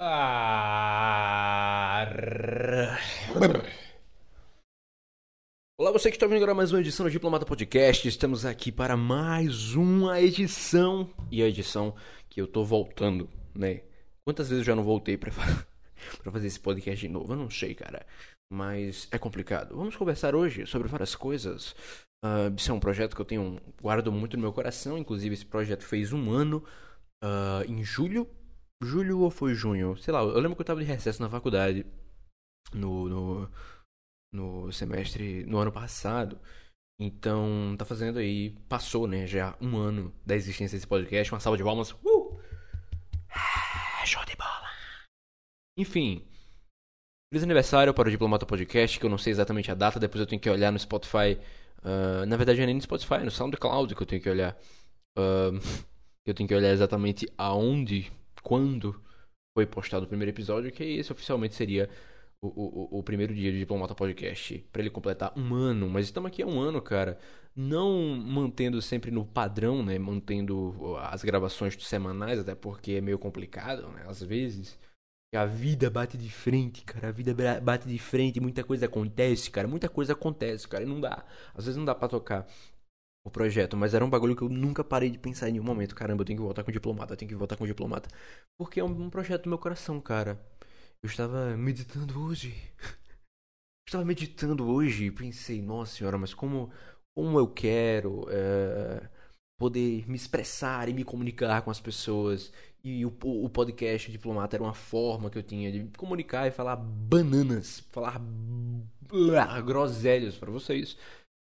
Olá, você que está ouvindo agora mais uma edição do Diplomata Podcast. Estamos aqui para mais uma edição. E a edição que eu tô voltando, né? Quantas vezes eu já não voltei para fazer esse podcast de novo? Eu não sei, cara. Mas é complicado. Vamos conversar hoje sobre várias coisas. Uh, isso é um projeto que eu tenho guardo muito no meu coração. Inclusive, esse projeto fez um ano uh, em julho julho ou foi junho? Sei lá, eu lembro que eu tava de recesso na faculdade no, no, no semestre, no ano passado. Então, tá fazendo aí, passou, né, já um ano da existência desse podcast. Uma salva de palmas. Uh! Ah, show de bola! Enfim, feliz aniversário para o Diplomata Podcast, que eu não sei exatamente a data, depois eu tenho que olhar no Spotify. Uh, na verdade, é nem no Spotify, é no SoundCloud que eu tenho que olhar. Uh, eu tenho que olhar exatamente aonde quando foi postado o primeiro episódio, que esse oficialmente seria o, o, o primeiro dia do Diplomata Podcast, para ele completar um ano. Mas estamos aqui há um ano, cara. Não mantendo sempre no padrão, né? Mantendo as gravações semanais, até porque é meio complicado, né? Às vezes. A vida bate de frente, cara. A vida bate de frente, muita coisa acontece, cara. Muita coisa acontece, cara. E não dá. Às vezes não dá para tocar o projeto, mas era um bagulho que eu nunca parei de pensar em nenhum momento. Caramba, eu tenho que voltar com diplomata, eu tenho que voltar com diplomata. Porque é um, projeto do meu coração, cara. Eu estava meditando hoje. estava meditando hoje e pensei, nossa senhora, mas como, como eu quero é, poder me expressar e me comunicar com as pessoas. E o, o podcast o Diplomata era uma forma que eu tinha de comunicar e falar bananas, falar groselhas para vocês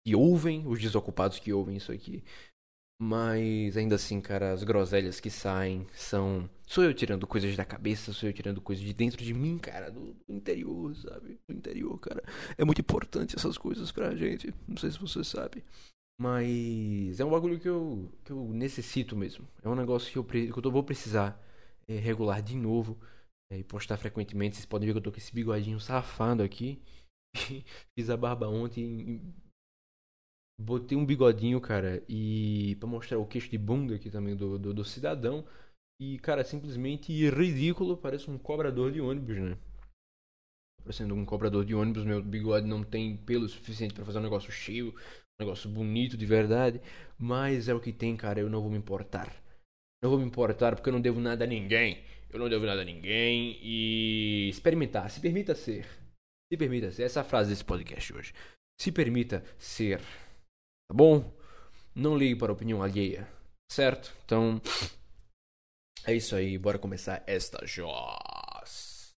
que ouvem, os desocupados que ouvem isso aqui. Mas ainda assim, cara, as groselhas que saem são. Sou eu tirando coisas da cabeça, sou eu tirando coisas de dentro de mim, cara, do, interior, sabe? Do interior, cara. É muito importante essas coisas pra gente. Não sei se você sabe. Mas é um bagulho que eu, que eu necessito mesmo. É um negócio que eu, que eu vou precisar é, regular de novo é, e postar frequentemente. Vocês podem ver que eu tô com esse bigodinho safado aqui. Fiz a barba ontem Botei um bigodinho, cara, e para mostrar o queixo de bunda aqui também do, do, do, cidadão. E, cara, simplesmente ridículo, parece um cobrador de ônibus, né? Parecendo um cobrador de ônibus, meu bigode não tem pelo suficiente para fazer um negócio cheio, um negócio bonito de verdade. Mas é o que tem, cara, eu não vou me importar. Não vou me importar porque eu não devo nada a ninguém. Eu não devo nada a ninguém e experimentar, se permita ser. Se permita ser. Essa é a frase desse podcast hoje. Se permita ser. Tá bom? Não ligue para a opinião alheia. Certo? Então. É isso aí. Bora começar esta Joss.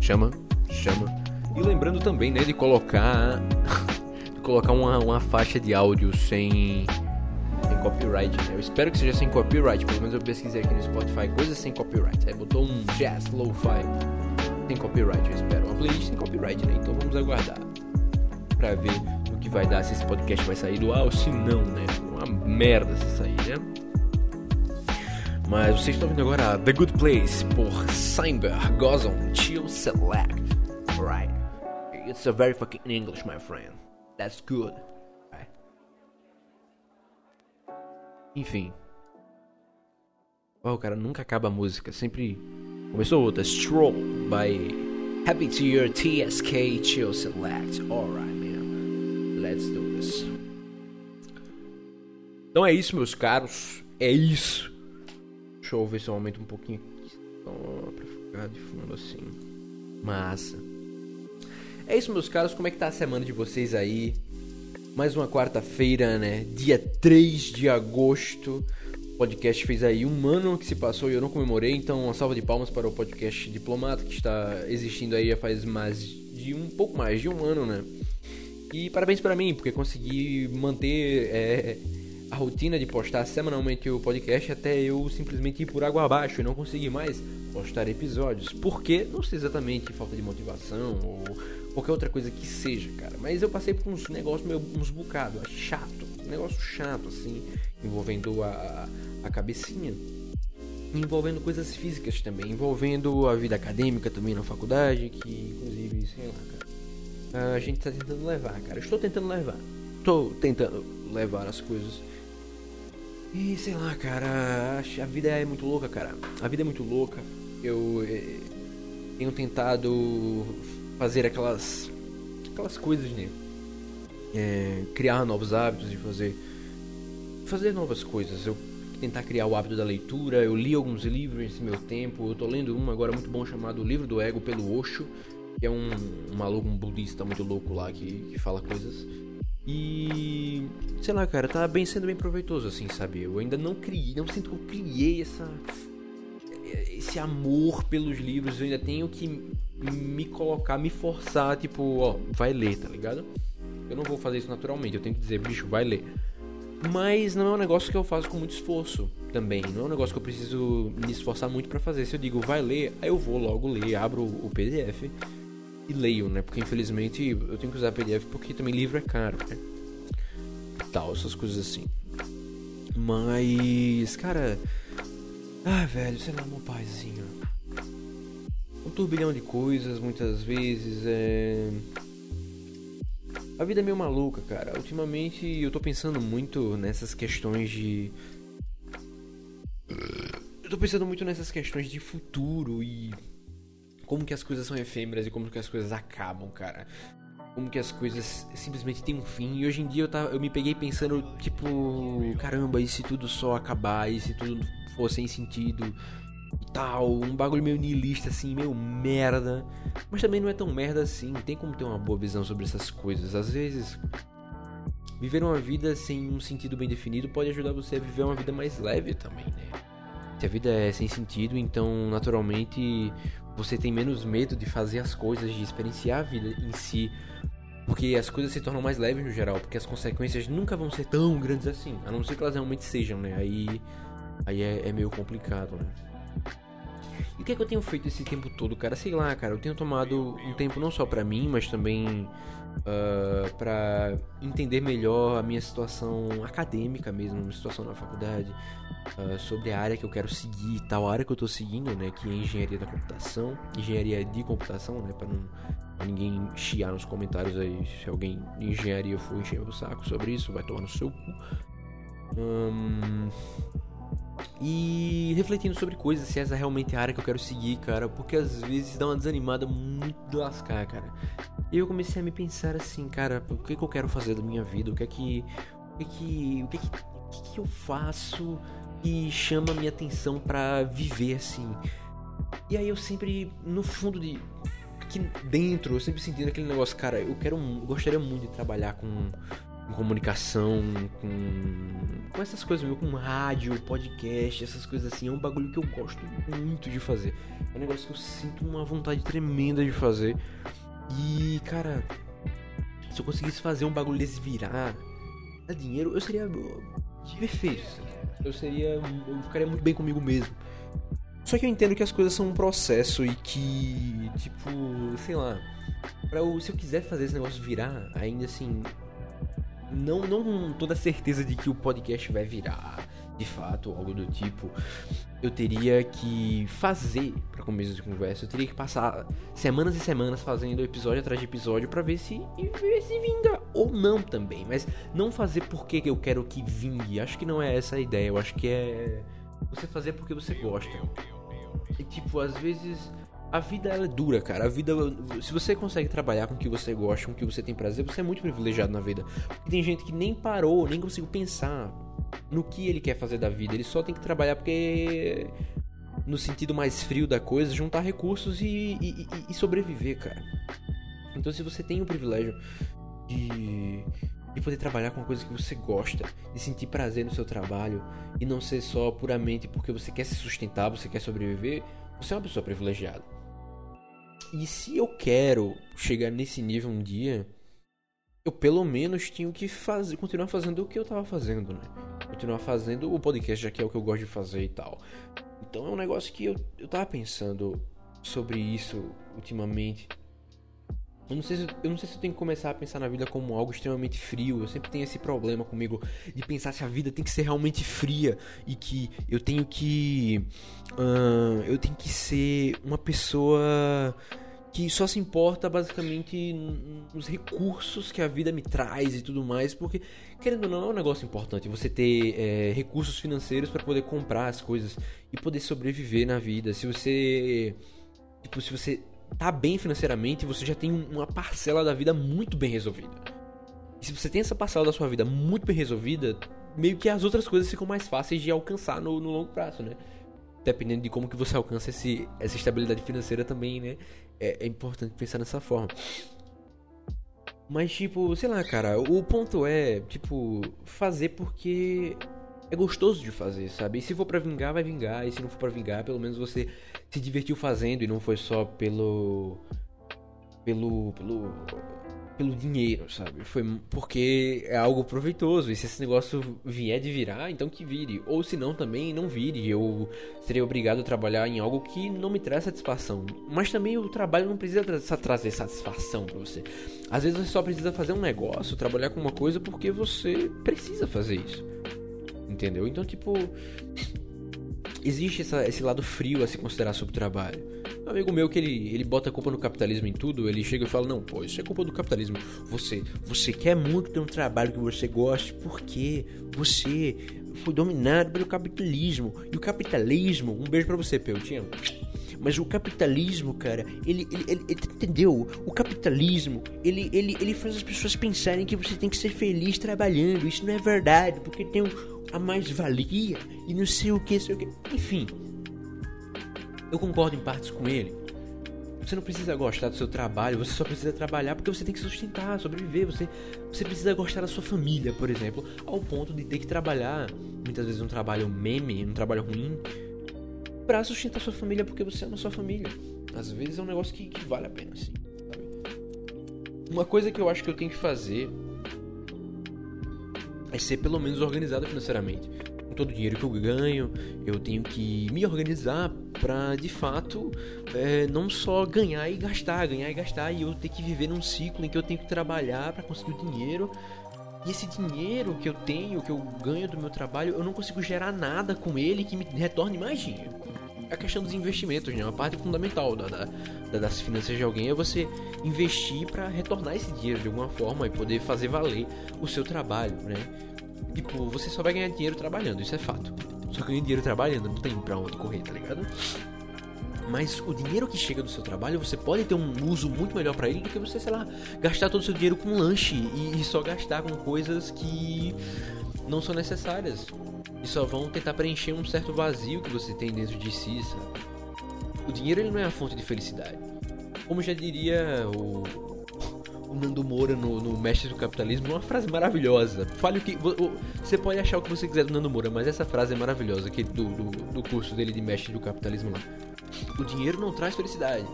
Chama, chama. E lembrando também, né, de colocar. de colocar uma, uma faixa de áudio sem copyright, né? Eu espero que seja sem copyright, pelo menos eu pesquisei aqui no Spotify coisas sem copyright. Aí botou um jazz lo-fi sem copyright, eu espero. Uma playlist sem copyright, né? Então vamos aguardar pra ver o que vai dar se esse podcast vai sair do ar ou se não, né? Uma merda se sair, né? Mas vocês estão vendo agora The Good Place por Simber Gozon Chill Select. Right. It's a very fucking English, my friend. That's good. Enfim. Oh, cara, nunca acaba a música. Sempre começou outra. Stroll by Happy to Your TSK Chill Select. Alright, man. Let's do this. Então é isso, meus caros. É isso. Deixa eu ver se eu aumento um pouquinho aqui. Só pra ficar de fundo assim. Massa. É isso, meus caros. Como é que tá a semana de vocês aí? Mais uma quarta-feira, né? Dia 3 de agosto. O podcast fez aí um ano que se passou e eu não comemorei, então uma salva de palmas para o podcast Diplomata, que está existindo aí faz mais de um pouco mais de um ano, né? E parabéns para mim, porque consegui manter é, a rotina de postar semanalmente o podcast até eu simplesmente ir por água abaixo e não conseguir mais postar episódios. Por quê? Não sei exatamente falta de motivação ou qualquer outra coisa que seja, cara. Mas eu passei por uns negócios meio uns bocados, chato, um negócio chato assim, envolvendo a, a cabecinha, envolvendo coisas físicas também, envolvendo a vida acadêmica também na faculdade, que inclusive, sei lá, cara. A gente tá tentando levar, cara. Estou tentando levar. Estou tentando levar as coisas. E sei lá, cara, a vida é muito louca, cara. A vida é muito louca. Eu eh, tenho tentado fazer aquelas aquelas coisas, né? É, criar novos hábitos e fazer fazer novas coisas. Eu tentar criar o hábito da leitura. Eu li alguns livros nesse meu tempo. Eu tô lendo um agora muito bom chamado O Livro do Ego pelo Osho, que é um, um maluco, um budista muito louco lá que, que fala coisas. E sei lá, cara, tá bem sendo bem proveitoso assim, sabe? Eu ainda não criei, não sinto que eu criei essa esse amor pelos livros, eu ainda tenho que me colocar, me forçar, tipo, ó, vai ler, tá ligado? Eu não vou fazer isso naturalmente, eu tenho que dizer, bicho, vai ler. Mas não é um negócio que eu faço com muito esforço também. Não é um negócio que eu preciso me esforçar muito para fazer. Se eu digo vai ler, aí eu vou logo ler, abro o PDF e leio, né? Porque infelizmente eu tenho que usar PDF porque também livro é caro, né? Tal, essas coisas assim. Mas, cara. Ah, velho, sei lá, meu paizinho. Um turbilhão de coisas, muitas vezes. É a vida é meio maluca, cara. Ultimamente eu tô pensando muito nessas questões de. Eu tô pensando muito nessas questões de futuro e. Como que as coisas são efêmeras e como que as coisas acabam, cara. Como que as coisas simplesmente têm um fim. E hoje em dia eu, tava, eu me peguei pensando, tipo, caramba, e se tudo só acabar? E se tudo for sem sentido? Tal, um bagulho meio niilista assim, meio merda, mas também não é tão merda assim, tem como ter uma boa visão sobre essas coisas. Às vezes, viver uma vida sem um sentido bem definido pode ajudar você a viver uma vida mais leve também, né? Se a vida é sem sentido, então naturalmente você tem menos medo de fazer as coisas, de experienciar a vida em si, porque as coisas se tornam mais leves no geral, porque as consequências nunca vão ser tão grandes assim, a não ser que elas realmente sejam, né? Aí, aí é, é meio complicado, né? E o que é que eu tenho feito esse tempo todo, cara? Sei lá, cara, eu tenho tomado um tempo não só para mim, mas também uh, ah, para entender melhor a minha situação acadêmica mesmo, minha situação na faculdade, uh, sobre a área que eu quero seguir tal, área que eu tô seguindo, né, que é engenharia da computação, engenharia de computação, né, para não pra ninguém chiar nos comentários aí, se alguém de engenharia for encher o saco sobre isso, vai tomar no seu cu. Um, e refletindo sobre coisas, se essa é realmente a área que eu quero seguir, cara, porque às vezes dá uma desanimada muito lascar, cara. E eu comecei a me pensar assim, cara, o que, que eu quero fazer da minha vida? O que é que. O que é que. O que, é que, o que, que eu faço que chama a minha atenção para viver assim? E aí eu sempre, no fundo de. Aqui dentro, eu sempre sentindo aquele negócio, cara, eu quero. Eu gostaria muito de trabalhar com com comunicação, com, com essas coisas, com rádio, podcast, essas coisas assim. É um bagulho que eu gosto muito de fazer. É um negócio que eu sinto uma vontade tremenda de fazer. E, cara, se eu conseguisse fazer um bagulho desse virar a dinheiro, eu seria perfeito. Eu seria. Eu ficaria muito bem comigo mesmo. Só que eu entendo que as coisas são um processo e que, tipo, sei lá, pra eu, se eu quiser fazer esse negócio virar, ainda assim, não, não com toda certeza de que o podcast vai virar de fato, algo do tipo, eu teria que fazer para começo de conversa, eu teria que passar semanas e semanas fazendo episódio atrás de episódio para ver se ver se vinga ou não também, mas não fazer porque eu quero que vingue. Acho que não é essa a ideia, eu acho que é você fazer porque você gosta. E tipo, às vezes a vida ela é dura, cara. A vida, se você consegue trabalhar com o que você gosta, com o que você tem prazer, você é muito privilegiado na vida. Porque tem gente que nem parou, nem conseguiu pensar no que ele quer fazer da vida. Ele só tem que trabalhar porque no sentido mais frio da coisa, juntar recursos e, e, e sobreviver, cara. Então, se você tem o privilégio de, de poder trabalhar com coisas que você gosta, de sentir prazer no seu trabalho e não ser só puramente porque você quer se sustentar, você quer sobreviver, você é uma pessoa privilegiada. E se eu quero chegar nesse nível um dia, eu pelo menos tenho que fazer, continuar fazendo o que eu tava fazendo, né? Continuar fazendo o podcast, já que é o que eu gosto de fazer e tal. Então é um negócio que eu, eu tava pensando sobre isso ultimamente. Eu não, sei se, eu não sei se eu tenho que começar a pensar na vida como algo extremamente frio. Eu sempre tenho esse problema comigo de pensar se a vida tem que ser realmente fria e que eu tenho que. Uh, eu tenho que ser uma pessoa que só se importa basicamente nos recursos que a vida me traz e tudo mais, porque querendo ou não é um negócio importante você ter é, recursos financeiros para poder comprar as coisas e poder sobreviver na vida. Se você tipo, se você tá bem financeiramente, você já tem uma parcela da vida muito bem resolvida. E se você tem essa parcela da sua vida muito bem resolvida, meio que as outras coisas ficam mais fáceis de alcançar no, no longo prazo, né? Dependendo de como que você alcança esse, essa estabilidade financeira também, né? É, é importante pensar nessa forma. Mas, tipo, sei lá, cara, o ponto é, tipo, fazer porque é gostoso de fazer, sabe? E se for para vingar, vai vingar. E se não for para vingar, pelo menos você se divertiu fazendo e não foi só pelo. pelo. pelo pelo dinheiro, sabe? Foi porque é algo proveitoso. E se esse negócio vier de virar, então que vire. Ou se não, também não vire. Eu serei obrigado a trabalhar em algo que não me traz satisfação. Mas também o trabalho não precisa tra trazer satisfação para você. Às vezes você só precisa fazer um negócio, trabalhar com uma coisa porque você precisa fazer isso. Entendeu? Então, tipo. Existe essa, esse lado frio a se considerar sobre o trabalho. Um amigo meu que ele, ele bota a culpa no capitalismo em tudo, ele chega e fala: Não, pô, isso é culpa do capitalismo. Você, você quer muito ter um trabalho que você goste porque você foi dominado pelo capitalismo. E o capitalismo, um beijo para você, Peutinho. Mas o capitalismo, cara, ele, ele, ele, ele, entendeu? O capitalismo, ele, ele, ele faz as pessoas pensarem que você tem que ser feliz trabalhando. Isso não é verdade, porque tem a mais-valia e não sei o que, sei o que. Enfim, eu concordo em partes com ele. Você não precisa gostar do seu trabalho, você só precisa trabalhar porque você tem que sustentar, sobreviver. Você, você precisa gostar da sua família, por exemplo, ao ponto de ter que trabalhar, muitas vezes um trabalho meme, um trabalho ruim, para sustentar sua família porque você ama sua família. Às vezes é um negócio que, que vale a pena, sim. Sabe? Uma coisa que eu acho que eu tenho que fazer é ser pelo menos organizado financeiramente todo o dinheiro que eu ganho, eu tenho que me organizar para de fato é, não só ganhar e gastar, ganhar e gastar, e eu ter que viver num ciclo em que eu tenho que trabalhar para conseguir o dinheiro. E esse dinheiro que eu tenho, que eu ganho do meu trabalho, eu não consigo gerar nada com ele que me retorne mais dinheiro. A questão dos investimentos, né? Uma parte fundamental da, da, das finanças de alguém é você investir para retornar esse dinheiro de alguma forma e poder fazer valer o seu trabalho, né? Tipo, você só vai ganhar dinheiro trabalhando, isso é fato. Só ganha dinheiro trabalhando, não tem pra onde correr, tá ligado? Mas o dinheiro que chega do seu trabalho, você pode ter um uso muito melhor para ele do que você, sei lá, gastar todo o seu dinheiro com lanche e, e só gastar com coisas que não são necessárias. E só vão tentar preencher um certo vazio que você tem dentro de si, sabe? O dinheiro ele não é a fonte de felicidade. Como já diria o o Nando Moura no, no Mestre do Capitalismo, uma frase maravilhosa. Fale o que. Você pode achar o que você quiser do Nando Moura, mas essa frase é maravilhosa aqui do, do, do curso dele de Mestre do Capitalismo lá. O dinheiro não traz felicidade,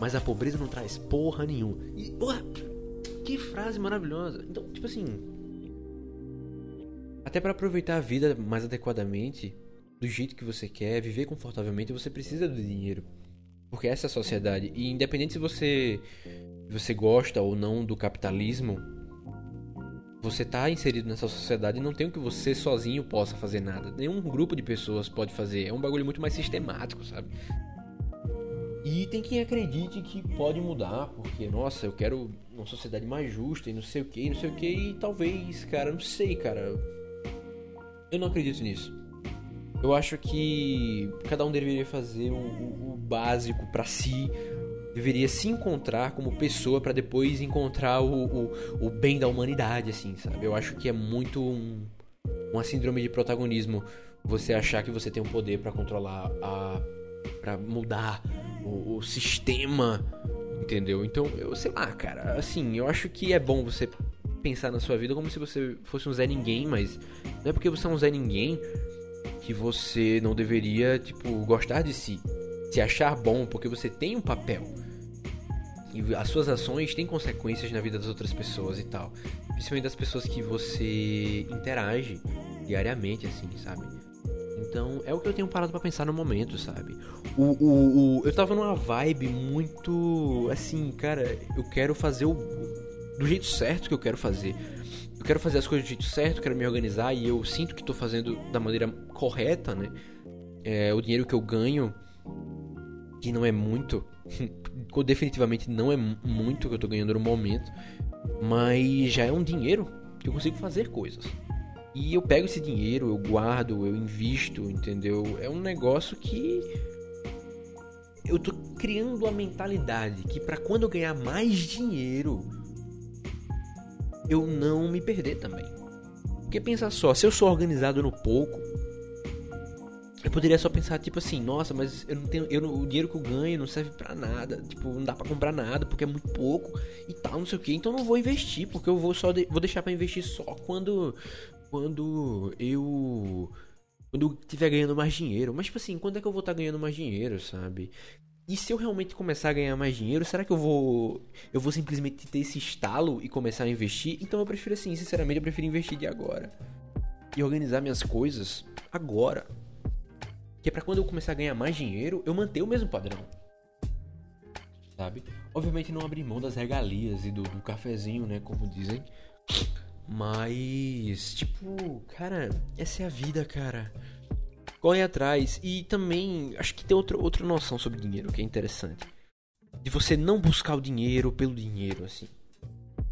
mas a pobreza não traz porra nenhuma. E, porra, que frase maravilhosa. Então, tipo assim. Até para aproveitar a vida mais adequadamente, do jeito que você quer, viver confortavelmente, você precisa do dinheiro. Porque essa é a sociedade. E independente se você você gosta ou não do capitalismo, você está inserido nessa sociedade e não tem o que você sozinho possa fazer nada. Nenhum grupo de pessoas pode fazer. É um bagulho muito mais sistemático, sabe? E tem quem acredite que pode mudar, porque, nossa, eu quero uma sociedade mais justa e não sei o que, não sei o que, e talvez, cara, não sei, cara. Eu não acredito nisso. Eu acho que cada um deveria fazer o, o, o básico para si, deveria se encontrar como pessoa para depois encontrar o, o, o, bem da humanidade, assim, sabe? Eu acho que é muito um, uma síndrome de protagonismo você achar que você tem um poder para controlar a. para mudar o, o sistema, entendeu? Então, eu sei lá, cara, assim, eu acho que é bom você pensar na sua vida como se você fosse um Zé Ninguém, mas não é porque você é um Zé Ninguém que você não deveria, tipo, gostar de si. Se achar bom porque você tem um papel. E as suas ações têm consequências na vida das outras pessoas e tal. Principalmente das pessoas que você interage diariamente, assim, sabe? Então, é o que eu tenho parado para pensar no momento, sabe? O, o, o, eu tava numa vibe muito. Assim, cara, eu quero fazer o. Do jeito certo que eu quero fazer. Eu quero fazer as coisas do jeito certo, quero me organizar e eu sinto que tô fazendo da maneira correta, né? É, o dinheiro que eu ganho que não é muito, definitivamente não é muito que eu tô ganhando no momento, mas já é um dinheiro que eu consigo fazer coisas. E eu pego esse dinheiro, eu guardo, eu invisto, entendeu? É um negócio que eu tô criando a mentalidade que para quando eu ganhar mais dinheiro, eu não me perder também. Porque pensa só, se eu sou organizado no pouco, eu poderia só pensar, tipo assim, nossa, mas eu não tenho. Eu, o dinheiro que eu ganho não serve para nada. Tipo, não dá para comprar nada, porque é muito pouco e tal, não sei o que. Então não vou investir, porque eu vou só de, vou deixar para investir só quando. Quando eu. Quando eu estiver ganhando mais dinheiro. Mas, tipo assim, quando é que eu vou estar tá ganhando mais dinheiro, sabe? E se eu realmente começar a ganhar mais dinheiro, será que eu vou. Eu vou simplesmente ter esse estalo e começar a investir? Então eu prefiro assim, sinceramente, eu prefiro investir de agora. E organizar minhas coisas agora. Que é pra quando eu começar a ganhar mais dinheiro, eu manter o mesmo padrão. Sabe? Obviamente não abrir mão das regalias e do, do cafezinho, né? Como dizem. Mas, tipo, cara, essa é a vida, cara. Corre atrás. E também, acho que tem outra, outra noção sobre dinheiro que é interessante. De você não buscar o dinheiro pelo dinheiro, assim.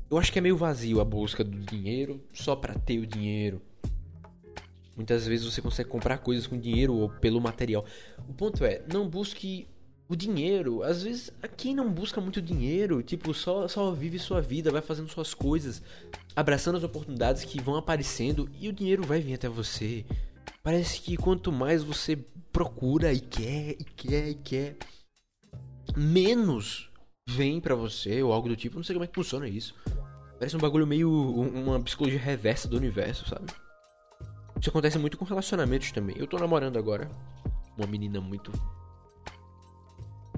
Eu acho que é meio vazio a busca do dinheiro só para ter o dinheiro. Muitas vezes você consegue comprar coisas com dinheiro ou pelo material. O ponto é, não busque o dinheiro. Às vezes, quem não busca muito dinheiro, tipo, só, só vive sua vida, vai fazendo suas coisas, abraçando as oportunidades que vão aparecendo e o dinheiro vai vir até você. Parece que quanto mais você procura e quer, e quer, e quer, menos vem para você ou algo do tipo. Não sei como é que funciona isso. Parece um bagulho meio. uma psicologia reversa do universo, sabe? Isso acontece muito com relacionamentos também. Eu tô namorando agora. Uma menina muito.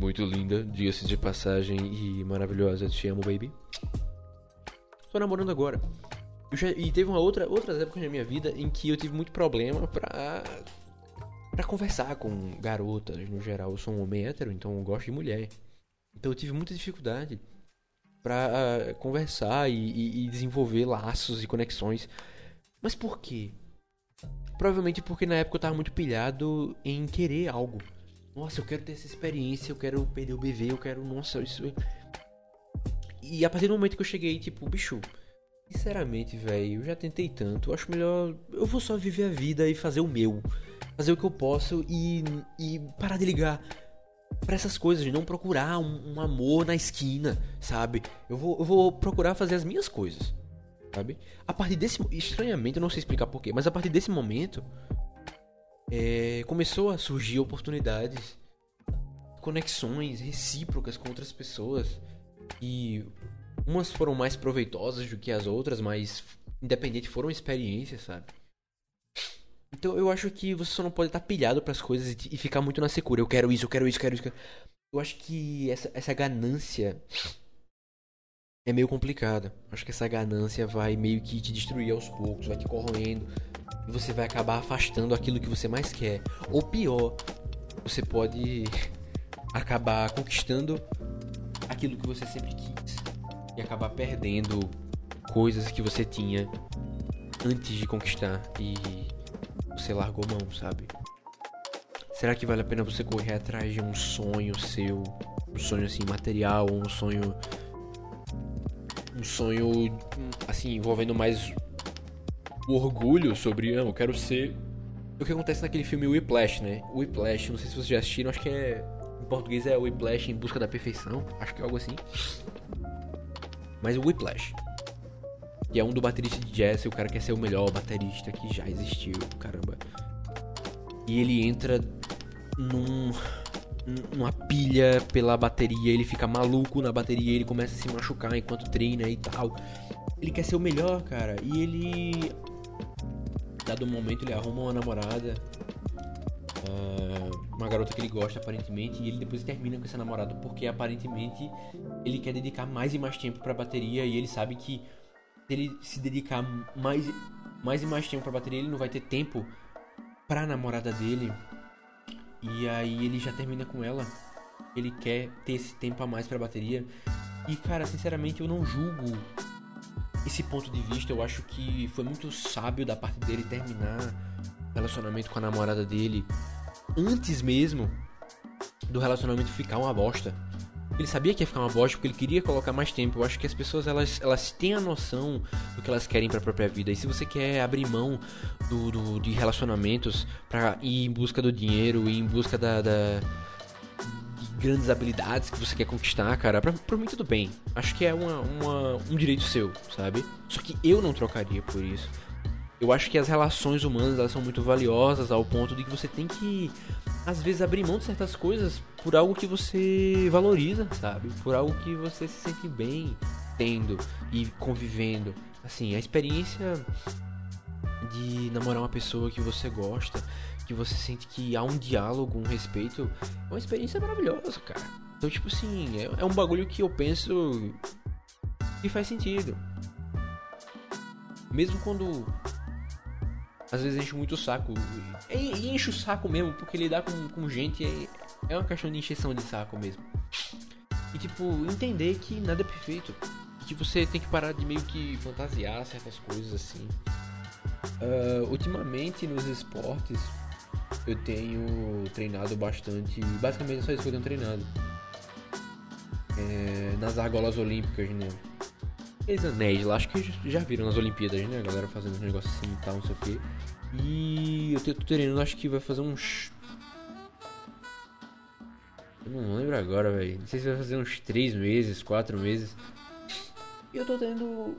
Muito linda, diga-se de passagem, e maravilhosa. Te amo, baby. Tô namorando agora. Já, e teve uma outra, outras épocas na minha vida em que eu tive muito problema pra. pra conversar com garotas no geral. Eu sou um homem hétero, então eu gosto de mulher. Então eu tive muita dificuldade pra uh, conversar e, e, e desenvolver laços e conexões. Mas por quê? Provavelmente porque na época eu tava muito pilhado em querer algo. Nossa, eu quero ter essa experiência, eu quero perder o BV, eu quero. Nossa, isso. E a partir do momento que eu cheguei, tipo, bicho. Sinceramente, velho, eu já tentei tanto. Acho melhor. Eu vou só viver a vida e fazer o meu. Fazer o que eu posso e. e parar de ligar para essas coisas, de não procurar um, um, amor na esquina, sabe? Eu vou, eu vou procurar fazer as minhas coisas sabe? A partir desse. Estranhamente, eu não sei explicar porquê, mas a partir desse momento. É, começou a surgir oportunidades, conexões recíprocas com outras pessoas. E umas foram mais proveitosas do que as outras, mas independente foram experiências, sabe? Então eu acho que você só não pode estar pilhado para as coisas e, ficar muito na secura. Eu quero isso, eu quero isso, eu quero isso. Eu acho que essa, essa ganância é meio complicada. Acho que essa ganância vai meio que te destruir aos poucos, vai te corroendo e você vai acabar afastando aquilo que você mais quer. Ou pior, você pode acabar conquistando aquilo que você sempre quis e acabar perdendo coisas que você tinha antes de conquistar e você largou mão, sabe? Será que vale a pena você correr atrás de um sonho seu, um sonho assim material, um sonho um sonho assim envolvendo mais o orgulho sobre ah, eu quero ser o que acontece naquele filme Whiplash, né? Whiplash, não sei se vocês já assistiram, acho que é em português é Whiplash em busca da perfeição, acho que é algo assim. Mas o Whiplash, que é um do baterista de jazz, o cara quer ser o melhor baterista que já existiu, caramba. E ele entra num uma pilha pela bateria, ele fica maluco na bateria, ele começa a se machucar enquanto treina e tal. Ele quer ser o melhor, cara, e ele. Dado um momento, ele arruma uma namorada, uma garota que ele gosta aparentemente, e ele depois termina com essa namorada porque aparentemente ele quer dedicar mais e mais tempo pra bateria e ele sabe que se ele se dedicar mais, mais e mais tempo pra bateria, ele não vai ter tempo pra namorada dele e aí ele já termina com ela. Ele quer ter esse tempo a mais pra bateria. E cara, sinceramente eu não julgo esse ponto de vista. Eu acho que foi muito sábio da parte dele terminar relacionamento com a namorada dele antes mesmo do relacionamento ficar uma bosta. Ele sabia que ia ficar uma bosta porque ele queria colocar mais tempo. Eu acho que as pessoas elas, elas têm a noção do que elas querem para a própria vida. E se você quer abrir mão do, do de relacionamentos para ir em busca do dinheiro, ir em busca da, da de grandes habilidades que você quer conquistar, cara, pra, pra mim tudo bem. Acho que é uma, uma, um direito seu, sabe? Só que eu não trocaria por isso. Eu acho que as relações humanas elas são muito valiosas ao ponto de que você tem que às vezes abrir mão de certas coisas por algo que você valoriza, sabe? Por algo que você se sente bem tendo e convivendo. Assim, a experiência de namorar uma pessoa que você gosta, que você sente que há um diálogo, um respeito, é uma experiência maravilhosa, cara. Então, tipo assim, é, é um bagulho que eu penso que faz sentido. Mesmo quando às vezes enche muito o saco. E, enche o saco mesmo, porque lidar com, com gente é, é uma questão de encheção de saco mesmo. E tipo, entender que nada é perfeito. Que você tem que parar de meio que fantasiar certas coisas assim. Uh, ultimamente nos esportes eu tenho treinado bastante. Basicamente é só isso que eu tenho treinado. É, nas argolas olímpicas, né? Aqueles anéis lá, acho que já viram nas Olimpíadas, né? A galera fazendo um negócio assim e tal, não sei o que. E eu tô treinando, acho que vai fazer uns. Eu não lembro agora, velho. Não sei se vai fazer uns 3 meses, 4 meses. E eu tô tendo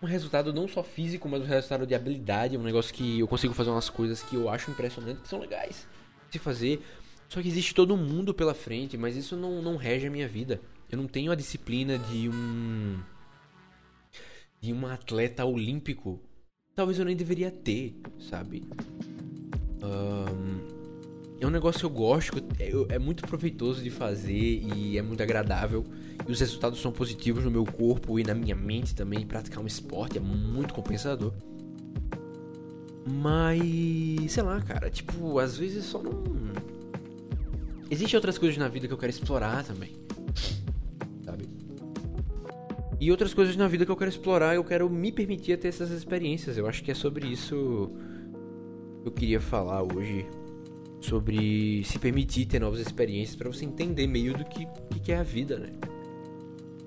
um resultado não só físico, mas um resultado de habilidade. Um negócio que eu consigo fazer umas coisas que eu acho impressionante, que são legais de fazer. Só que existe todo mundo pela frente, mas isso não, não rege a minha vida. Eu não tenho a disciplina de um. De um atleta olímpico talvez eu nem deveria ter, sabe? Um, é um negócio que eu gosto, é, muito proveitoso de fazer e é muito agradável. E os resultados são positivos no meu corpo e na minha mente também. Praticar um esporte é muito compensador. Mas, sei lá, cara, tipo, às vezes só não. Existem outras coisas na vida que eu quero explorar também. E outras coisas na vida que eu quero explorar, eu quero me permitir ter essas experiências. Eu acho que é sobre isso que eu queria falar hoje. Sobre se permitir ter novas experiências para você entender meio do que, que é a vida, né?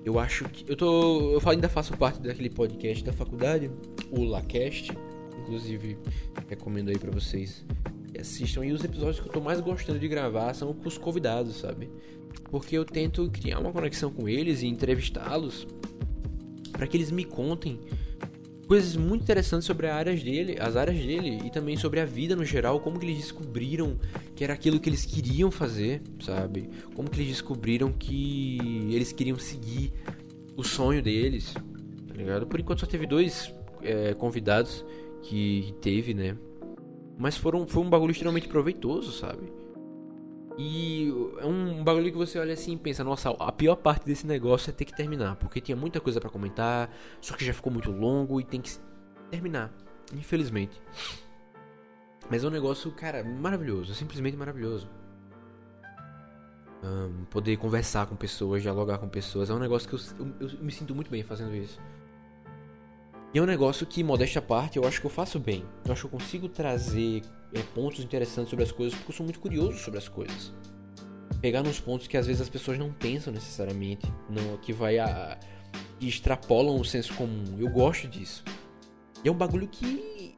Eu acho que. Eu tô. Eu ainda faço parte daquele podcast da faculdade, o LaCast. Inclusive, recomendo aí para vocês que assistam. E os episódios que eu tô mais gostando de gravar são com os convidados, sabe? Porque eu tento criar uma conexão com eles e entrevistá-los para que eles me contem coisas muito interessantes sobre as áreas dele, as áreas dele e também sobre a vida no geral, como que eles descobriram que era aquilo que eles queriam fazer, sabe? Como que eles descobriram que eles queriam seguir o sonho deles, tá ligado? Por enquanto só teve dois é, convidados que teve, né? Mas foram, foi um bagulho extremamente proveitoso, sabe? E é um bagulho que você olha assim e pensa, nossa, a pior parte desse negócio é ter que terminar, porque tinha muita coisa para comentar, só que já ficou muito longo e tem que terminar, infelizmente. Mas é um negócio, cara, maravilhoso, simplesmente maravilhoso. Um, poder conversar com pessoas, dialogar com pessoas, é um negócio que eu, eu, eu me sinto muito bem fazendo isso. E é um negócio que, modéstia à parte, eu acho que eu faço bem. Eu acho que eu consigo trazer é, pontos interessantes sobre as coisas porque eu sou muito curioso sobre as coisas. Pegar nos pontos que às vezes as pessoas não pensam necessariamente, não, que vai a. que extrapolam o senso comum. Eu gosto disso. E é um bagulho que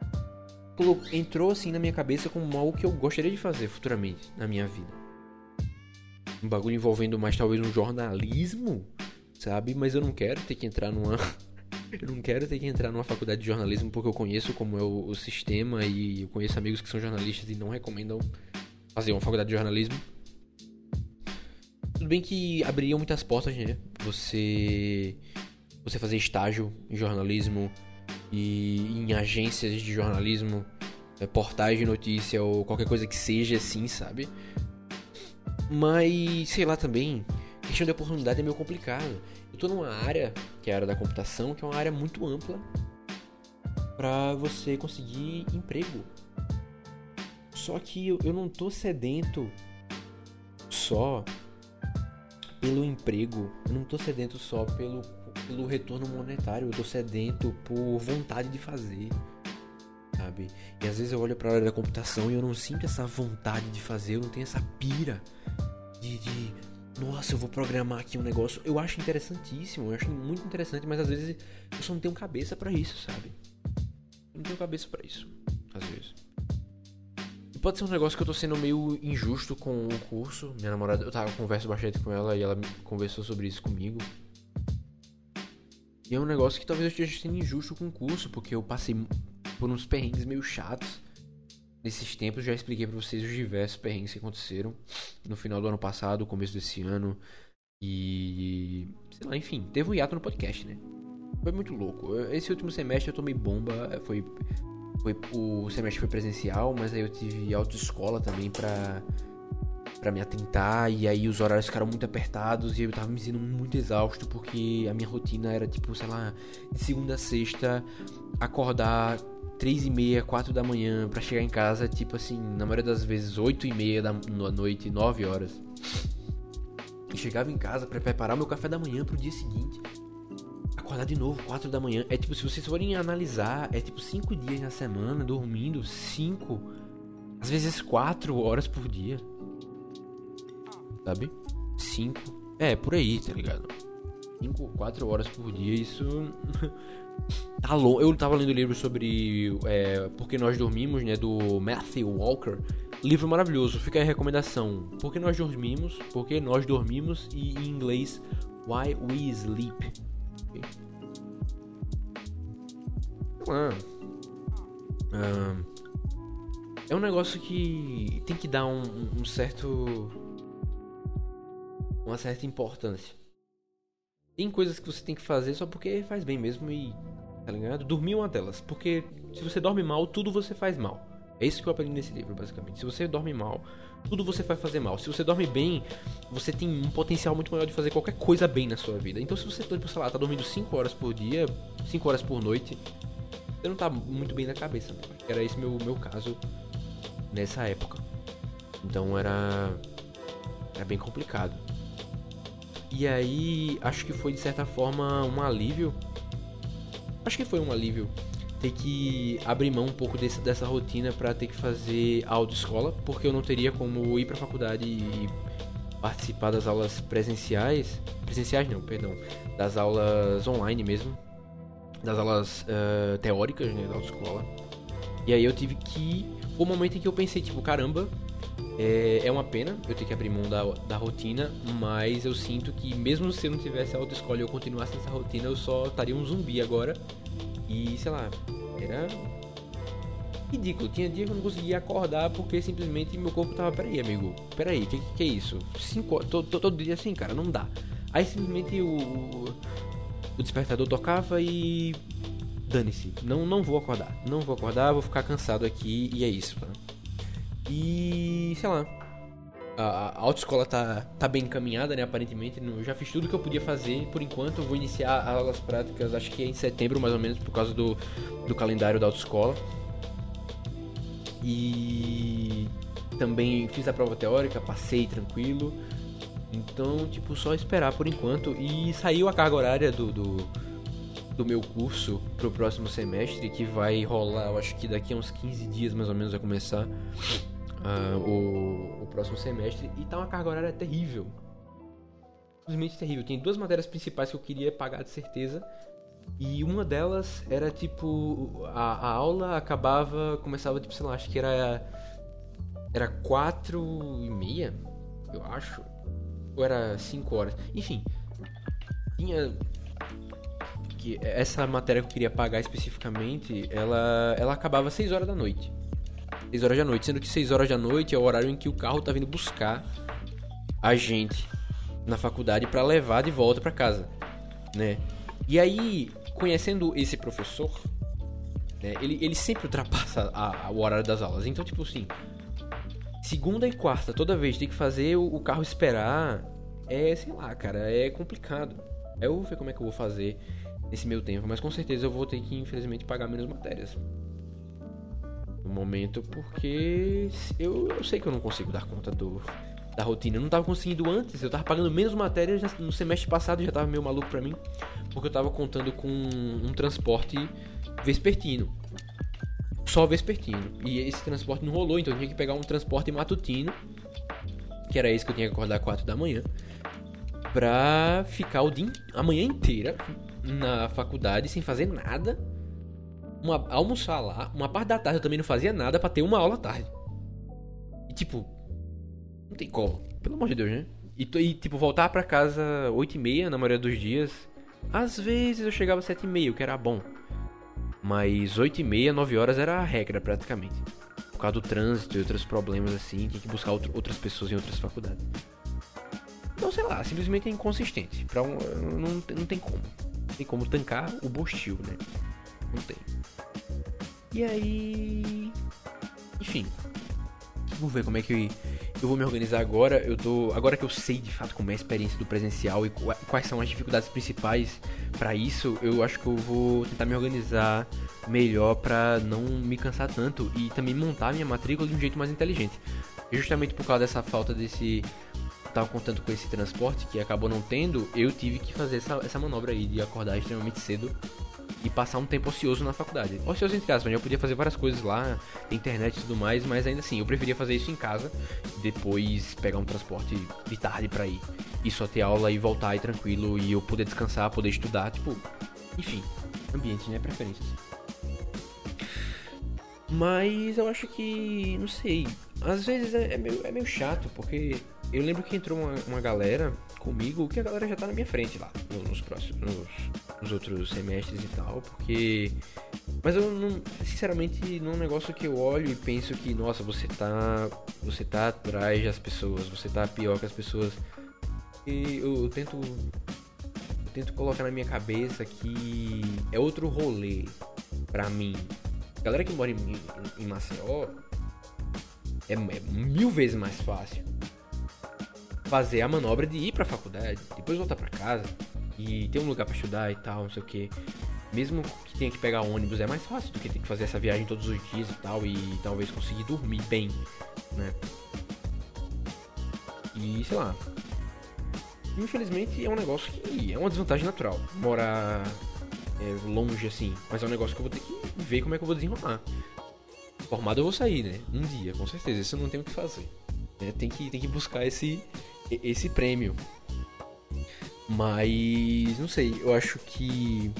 entrou assim na minha cabeça como algo que eu gostaria de fazer futuramente na minha vida. Um bagulho envolvendo mais talvez um jornalismo, sabe? Mas eu não quero ter que entrar numa eu não quero ter que entrar numa faculdade de jornalismo porque eu conheço como é o, o sistema e eu conheço amigos que são jornalistas e não recomendam fazer uma faculdade de jornalismo. Tudo bem que abriria muitas portas, né? Você você fazer estágio em jornalismo e em agências de jornalismo, é, portais de notícia ou qualquer coisa que seja assim, sabe? Mas sei lá também, questão de oportunidade é meio complicado. Eu tô numa área, que é a área da computação, que é uma área muito ampla para você conseguir emprego. Só que eu, não tô sedento só pelo emprego, eu não tô sedento só pelo, pelo retorno monetário, eu tô sedento por vontade de fazer. Sabe? E às vezes eu olho para a área da computação e eu não sinto essa vontade de fazer, eu não tenho essa pira de, de nossa, eu vou programar aqui um negócio. Eu acho interessantíssimo, eu acho muito interessante, mas às vezes eu só não tenho cabeça para isso, sabe? Eu não tenho cabeça para isso, às vezes. E pode ser um negócio que eu tô sendo meio injusto com o curso. Minha namorada, eu tava converso bastante com ela e ela conversou sobre isso comigo. E é um negócio que talvez eu esteja sendo injusto com o curso, porque eu passei por uns perrengues meio chatos nesses tempos. Já expliquei para vocês os diversos perrengues que aconteceram no final do ano passado, começo desse ano. E. sei lá, enfim, teve um hiato no podcast, né? Foi muito louco. Esse último semestre eu tomei bomba. Foi. foi o semestre foi presencial, mas aí eu tive autoescola também pra para me atentar e aí os horários ficaram muito apertados e eu tava me sentindo muito exausto porque a minha rotina era tipo, sei lá, de segunda a sexta acordar três e meia, quatro da manhã para chegar em casa, tipo assim, na maioria das vezes oito e meia da noite, nove horas. E chegava em casa para preparar meu café da manhã pro dia seguinte. Acordar de novo, quatro da manhã. É tipo, se vocês forem analisar, é tipo cinco dias na semana, dormindo, cinco, às vezes quatro horas por dia sabe? 5. É, por aí, tá ligado? 5, 4 horas por dia, isso. tá longo. Eu tava lendo livro sobre é, Porque Nós Dormimos, né? Do Matthew Walker. Livro maravilhoso, fica aí a recomendação. Porque Nós Dormimos, Porque Nós Dormimos e em inglês Why We Sleep. Okay? Ah. Ah. É um negócio que tem que dar um, um certo uma certa importância. Tem coisas que você tem que fazer só porque faz bem mesmo e. Tá ligado? Dormir é uma delas. Porque se você dorme mal, tudo você faz mal. É isso que eu aprendi nesse livro, basicamente. Se você dorme mal, tudo você vai fazer mal. Se você dorme bem, você tem um potencial muito maior de fazer qualquer coisa bem na sua vida. Então, se você, tipo, sei lá, tá dormindo 5 horas por dia, 5 horas por noite, você não tá muito bem na cabeça. Né? Era esse meu, meu caso nessa época. Então, era. Era bem complicado. E aí, acho que foi de certa forma um alívio. Acho que foi um alívio ter que abrir mão um pouco desse, dessa rotina para ter que fazer autoescola, porque eu não teria como ir para faculdade e participar das aulas presenciais, presenciais não, perdão, das aulas online mesmo, das aulas uh, teóricas né, da autoescola. E aí eu tive que, o momento em que eu pensei tipo, caramba, é, é uma pena eu ter que abrir mão da, da rotina, mas eu sinto que mesmo se eu não tivesse autoescola e eu continuasse nessa rotina, eu só estaria um zumbi agora. E sei lá, era ridículo. Tinha dia que eu não conseguia acordar porque simplesmente meu corpo tava, peraí, amigo, peraí, que que é isso? Cinco, todo, todo dia assim, cara, não dá. Aí simplesmente o, o despertador tocava e dane-se, não, não vou acordar, não vou acordar, vou ficar cansado aqui e é isso, tá? E, sei lá, a, autoescola tá, tá bem encaminhada, né? Aparentemente, eu já fiz tudo que eu podia fazer. Por enquanto, eu vou iniciar as aulas práticas, acho que é em setembro, mais ou menos, por causa do, do calendário da autoescola. E também fiz a prova teórica, passei tranquilo. Então, tipo, só esperar por enquanto. E saiu a carga horária do, do, do meu curso pro próximo semestre, que vai rolar, eu acho que daqui a uns 15 dias mais ou menos vai começar uh, o, o, próximo semestre e tá uma carga horária terrível. Simplesmente terrível. Tem duas matérias principais que eu queria pagar de certeza. E uma delas era tipo. A, a aula acabava. Começava, tipo, sei lá, acho que era. Era quatro e meia, eu acho. Ou era cinco horas. Enfim. Tinha. Essa matéria que eu queria pagar especificamente, ela, ela acabava às 6 horas da noite. 6 horas da noite, sendo que 6 horas da noite é o horário em que o carro tá vindo buscar a gente na faculdade para levar de volta para casa, né? E aí, conhecendo esse professor, né, ele, ele sempre ultrapassa a, a, o horário das aulas. Então, tipo assim, segunda e quarta, toda vez tem que fazer o, o carro esperar, é, sei lá, cara, é complicado. Eu vou ver como é que eu vou fazer nesse meu tempo, mas com certeza eu vou ter que, infelizmente, pagar menos matérias momento, porque eu, eu sei que eu não consigo dar conta do, da rotina. Eu não tava conseguindo antes, eu tava pagando menos matérias no semestre passado, já tava meio maluco pra mim, porque eu tava contando com um transporte vespertino. Só vespertino. E esse transporte não rolou, então eu tinha que pegar um transporte matutino. que era esse que eu tinha que acordar 4 da manhã, pra ficar o dia, a manhã inteira na faculdade sem fazer nada. Uma, almoçar lá, uma parte da tarde eu também não fazia nada para ter uma aula à tarde. E tipo, não tem como, pelo amor de Deus, né? E, e tipo, voltar para casa 8 e meia na maioria dos dias. Às vezes eu chegava às 7 e meia, o que era bom. Mas 8 e meia, 9 horas era a regra praticamente. Por causa do trânsito e outros problemas assim, tinha que buscar outro, outras pessoas em outras faculdades. Então, sei lá, simplesmente é inconsistente. Pra um, não, não tem como. Não tem como tancar o Bostil, né? Não tem. E aí. Enfim. Vamos ver como é que eu vou me organizar agora. Eu tô. Agora que eu sei de fato como é a experiência do presencial e quais são as dificuldades principais para isso, eu acho que eu vou tentar me organizar melhor para não me cansar tanto e também montar minha matrícula de um jeito mais inteligente. Justamente por causa dessa falta desse tava contando com esse transporte que acabou não tendo, eu tive que fazer essa, essa manobra aí de acordar extremamente cedo e passar um tempo ocioso na faculdade. Ocioso entre aspas, eu podia fazer várias coisas lá, internet e tudo mais, mas ainda assim, eu preferia fazer isso em casa, depois pegar um transporte de tarde para ir. E só ter aula e voltar aí tranquilo e eu poder descansar, poder estudar, tipo, enfim, ambiente, né, preferências. Mas eu acho que, não sei, às vezes é, é, meio, é meio chato, porque eu lembro que entrou uma, uma galera comigo, que a galera já tá na minha frente lá, nos próximos, nos, nos outros semestres e tal, porque. Mas eu não, sinceramente, não é um negócio que eu olho e penso que, nossa, você tá. Você tá atrás das pessoas, você tá pior que as pessoas. E eu, eu tento. Eu tento colocar na minha cabeça que é outro rolê pra mim. Galera que mora em, em, em Maceió é, é mil vezes mais fácil fazer a manobra de ir pra faculdade, depois voltar para casa e ter um lugar para estudar e tal, não sei o que. Mesmo que tenha que pegar ônibus é mais fácil do que ter que fazer essa viagem todos os dias e tal e talvez conseguir dormir bem, né? E sei lá. Infelizmente é um negócio que é uma desvantagem natural. Morar é, longe assim, mas é um negócio que eu vou ter que ver como é que eu vou desenrolar. Formado eu vou sair, né? Um dia, com certeza. Isso eu não tenho o que fazer. Né? Tem, que, tem que buscar esse, esse prêmio. Mas não sei, eu acho que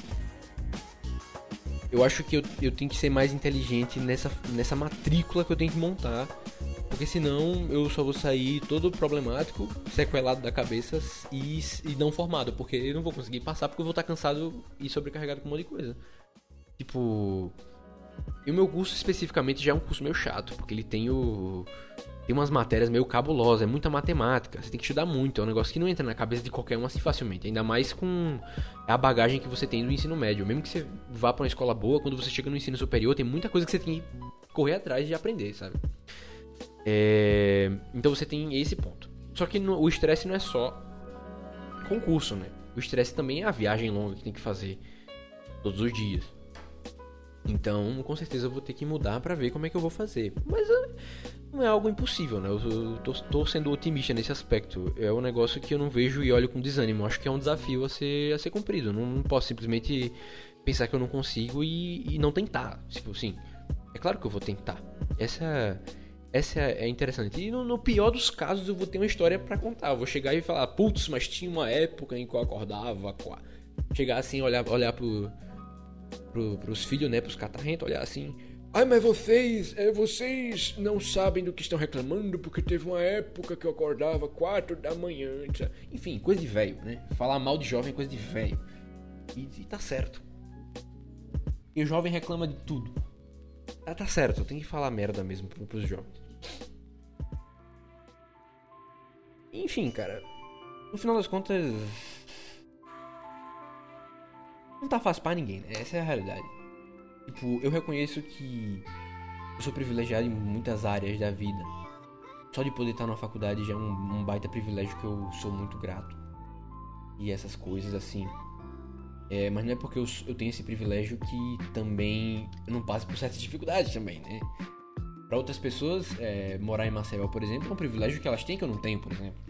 eu acho que eu, eu tenho que ser mais inteligente nessa, nessa matrícula que eu tenho que montar. Porque senão eu só vou sair todo problemático, sequelado da cabeça e, e não formado. Porque eu não vou conseguir passar porque eu vou estar cansado e sobrecarregado com um monte de coisa. Tipo. E o meu curso especificamente já é um curso meio chato, porque ele tem o tem umas matérias meio cabulosas, é muita matemática, você tem que estudar muito, é um negócio que não entra na cabeça de qualquer um assim facilmente, ainda mais com a bagagem que você tem do ensino médio. Mesmo que você vá para uma escola boa, quando você chega no ensino superior, tem muita coisa que você tem que correr atrás de aprender, sabe? É... Então você tem esse ponto. Só que no, o estresse não é só concurso, né? O estresse também é a viagem longa que tem que fazer todos os dias. Então, com certeza eu vou ter que mudar para ver como é que eu vou fazer. Mas uh, não é algo impossível, né? Eu, tô, tô, sendo otimista nesse aspecto. É um negócio que eu não vejo e olho com desânimo. Acho que é um desafio a ser, a ser cumprido. Não, não posso simplesmente pensar que eu não consigo e, e não tentar. Tipo assim, é claro que eu vou tentar. Essa, essa é interessante. E no, no pior dos casos eu vou ter uma história para contar. Eu vou chegar e falar, putz, mas tinha uma época em que eu acordava. Chegar assim, olhar, olhar pro pro, pros filhos, né, pros catarrentos, olhar assim. Ai, mas vocês, é, vocês não sabem do que estão reclamando porque teve uma época que eu acordava quatro da manhã. Enfim, coisa de velho, né? Falar mal de jovem é coisa de velho. E, e, tá certo. E o jovem reclama de tudo. Ah, tá certo, tem que falar merda mesmo pros jovens. Enfim, cara. No final das contas, não tá fácil pra ninguém, né? Essa é a realidade. Tipo, eu reconheço que eu sou privilegiado em muitas áreas da vida. Só de poder estar na faculdade já é um, um baita privilégio que eu sou muito grato. E essas coisas assim. É, mas não é porque eu, eu, tenho esse privilégio que também eu não passo por certas dificuldades também, né? Para outras pessoas, é, morar em Maceió, por exemplo, é um privilégio que elas têm que eu não tenho, por exemplo.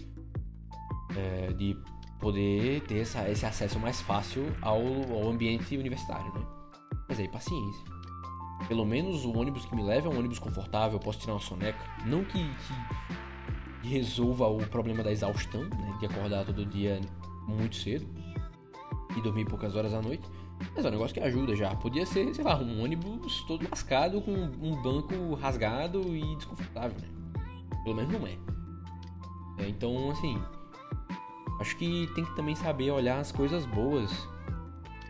É, de poder ter essa, esse acesso mais fácil ao, ao ambiente universitário, né? Mas aí, paciência. Pelo menos o ônibus que me leva é um ônibus confortável, eu posso tirar uma soneca. Não que, que resolva o problema da exaustão, né? De acordar todo dia muito cedo e dormir poucas horas à noite. Mas é um negócio que ajuda já. Podia ser, sei lá, um ônibus todo lascado com um banco rasgado e desconfortável, né? Pelo menos não é. é então, assim, acho que tem que também saber olhar as coisas boas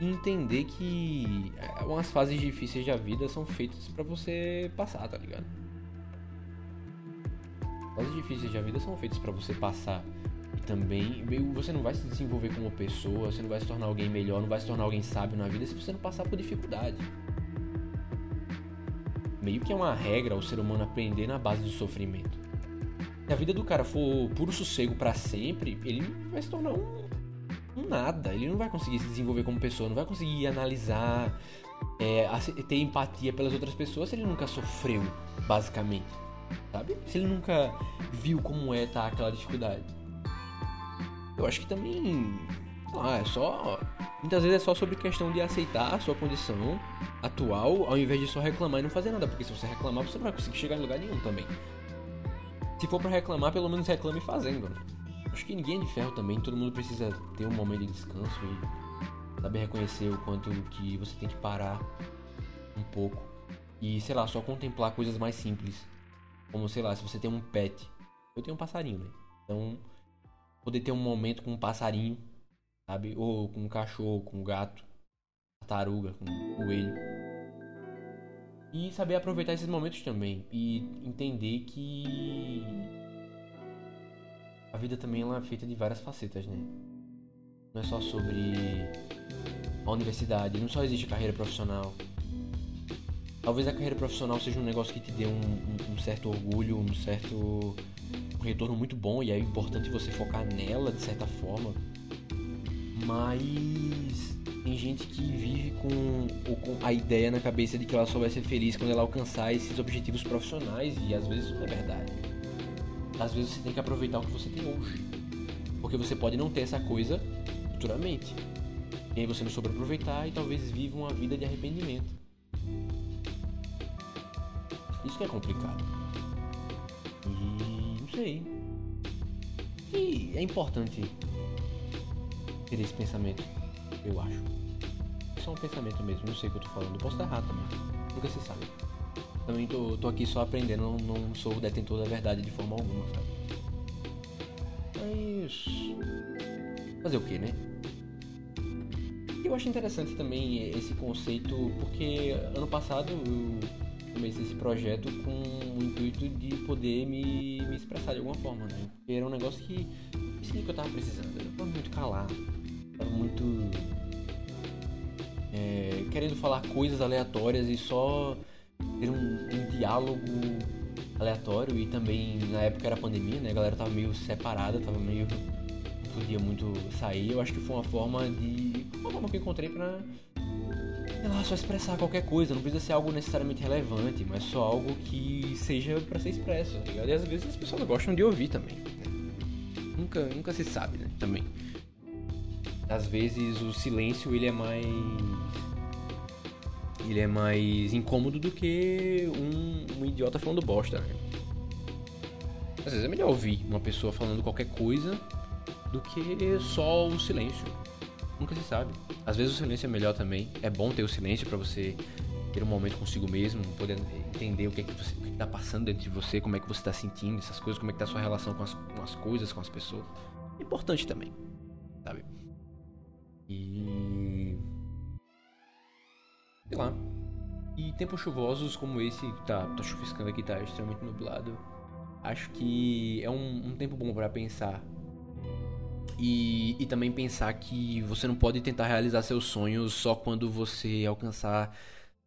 e entender que umas fases difíceis da vida são feitas para você passar, tá ligado? Fases difíceis da vida são feitas para você passar. E também você não vai se desenvolver como pessoa, você não vai se tornar alguém melhor, não vai se tornar alguém sábio na vida se você não passar por dificuldade. Meio que é uma regra o ser humano aprender na base do sofrimento. Se a vida do cara for puro sossego para sempre, ele vai se tornar um, um, nada. Ele não vai conseguir se desenvolver como pessoa, não vai conseguir analisar, é, ter empatia pelas outras pessoas se ele nunca sofreu, basicamente. Sabe? Se ele nunca viu como é tá aquela dificuldade. Eu acho que também. Ah, é só. Muitas vezes é só sobre questão de aceitar a sua condição atual, ao invés de só reclamar e não fazer nada. Porque se você reclamar, você não vai conseguir chegar em lugar nenhum também. Se for para reclamar, pelo menos reclame fazendo. Né? Acho que ninguém é de ferro também, todo mundo precisa ter um momento de descanso e saber reconhecer o quanto que você tem que parar um pouco e, sei lá, só contemplar coisas mais simples. Como, sei lá, se você tem um pet. Eu tenho um passarinho, né? Então, poder ter um momento com um passarinho, sabe? Ou com um cachorro, com um gato, tartaruga, com um coelho. E saber aproveitar esses momentos também. E entender que a vida também ela é feita de várias facetas, né? Não é só sobre a universidade, não só existe carreira profissional. Talvez a carreira profissional seja um negócio que te dê um, um, um certo orgulho, um certo retorno muito bom e é importante você focar nela de certa forma. Mas tem gente que vive com, com, a ideia na cabeça de que ela só vai ser feliz quando ela alcançar esses objetivos profissionais e às vezes não é verdade. Às vezes você tem que aproveitar o que você tem hoje. Porque você pode não ter essa coisa futuramente. E aí você não soube aproveitar e talvez viva uma vida de arrependimento. Isso que é complicado. E sei. E é importante ter esse pensamento, eu acho. Só um pensamento mesmo, não sei o que eu tô falando. Posso estar errado também. Nunca se sabe. Também tô, tô aqui só aprendendo, não, não sou o detentor da verdade de forma alguma, sabe? Mas. Fazer o que, né? Eu acho interessante também esse conceito, porque ano passado eu comecei esse projeto com o intuito de poder me, me expressar de alguma forma, né? Porque era um negócio que isso que eu tava precisando. Eu tava muito calado, muito é, querendo falar coisas aleatórias e só ter um, um, diálogo aleatório e também na época era pandemia, né? A galera tava meio separada, tava meio não podia muito sair. Eu acho que foi uma forma de uma forma que eu encontrei para sei lá, só expressar qualquer coisa, não precisa ser algo necessariamente relevante, mas só algo que seja para ser expresso, tá ligado? E às vezes as pessoas gostam de ouvir também. Né? Nunca, nunca se sabe, né? Também. Às vezes o silêncio ele é mais ele é mais incômodo do que um, um idiota falando bosta, né? Às vezes é melhor ouvir uma pessoa falando qualquer coisa do que só o silêncio. Nunca se sabe. Às vezes o silêncio é melhor também. É bom ter o silêncio para você ter um momento consigo mesmo, poder entender o que é que você está passando dentro de você, como é que você está sentindo essas coisas, como é que tá a sua relação com as, com as coisas, com as pessoas. É importante também, sabe? E sei lá. E tempos chuvosos como esse, tá, tá chuviscando aqui, tá extremamente nublado. Acho que é um, um tempo bom para pensar e, e também pensar que você não pode tentar realizar seus sonhos só quando você alcançar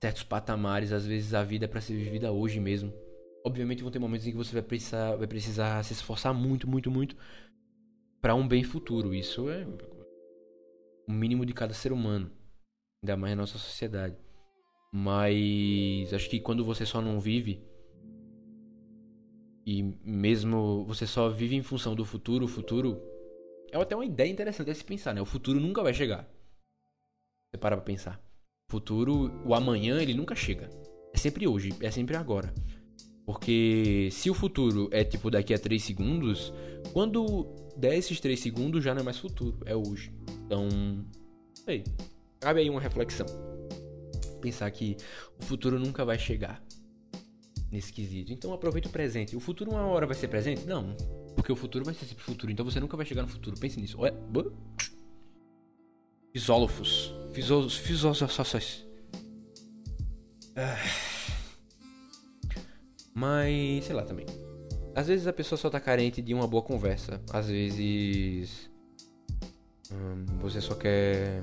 certos patamares. Às vezes a vida é para ser vivida hoje mesmo. Obviamente vão ter momentos em que você vai precisar, vai precisar se esforçar muito, muito, muito para um bem futuro. Isso é o mínimo de cada ser humano, ainda mais na nossa sociedade. Mas acho que quando você só não vive e mesmo você só vive em função do futuro, o futuro é até uma ideia interessante de se pensar, né? O futuro nunca vai chegar. Você para pra pensar. O futuro, o amanhã, ele nunca chega. É sempre hoje, é sempre agora. Porque se o futuro é tipo daqui a 3 segundos, quando der esses 3 segundos já não é mais futuro, é hoje. Então, aí, cabe aí uma reflexão. Pensar que o futuro nunca vai chegar nesse quesito. Então aproveite o presente. O futuro uma hora vai ser presente? Não. Porque o futuro vai ser sempre futuro. Então você nunca vai chegar no futuro. Pense nisso. Ué, Fisólofos. Fisólofos. Ah. Mas, sei lá também. Às vezes a pessoa só tá carente de uma boa conversa. Às vezes. Hum, você só quer.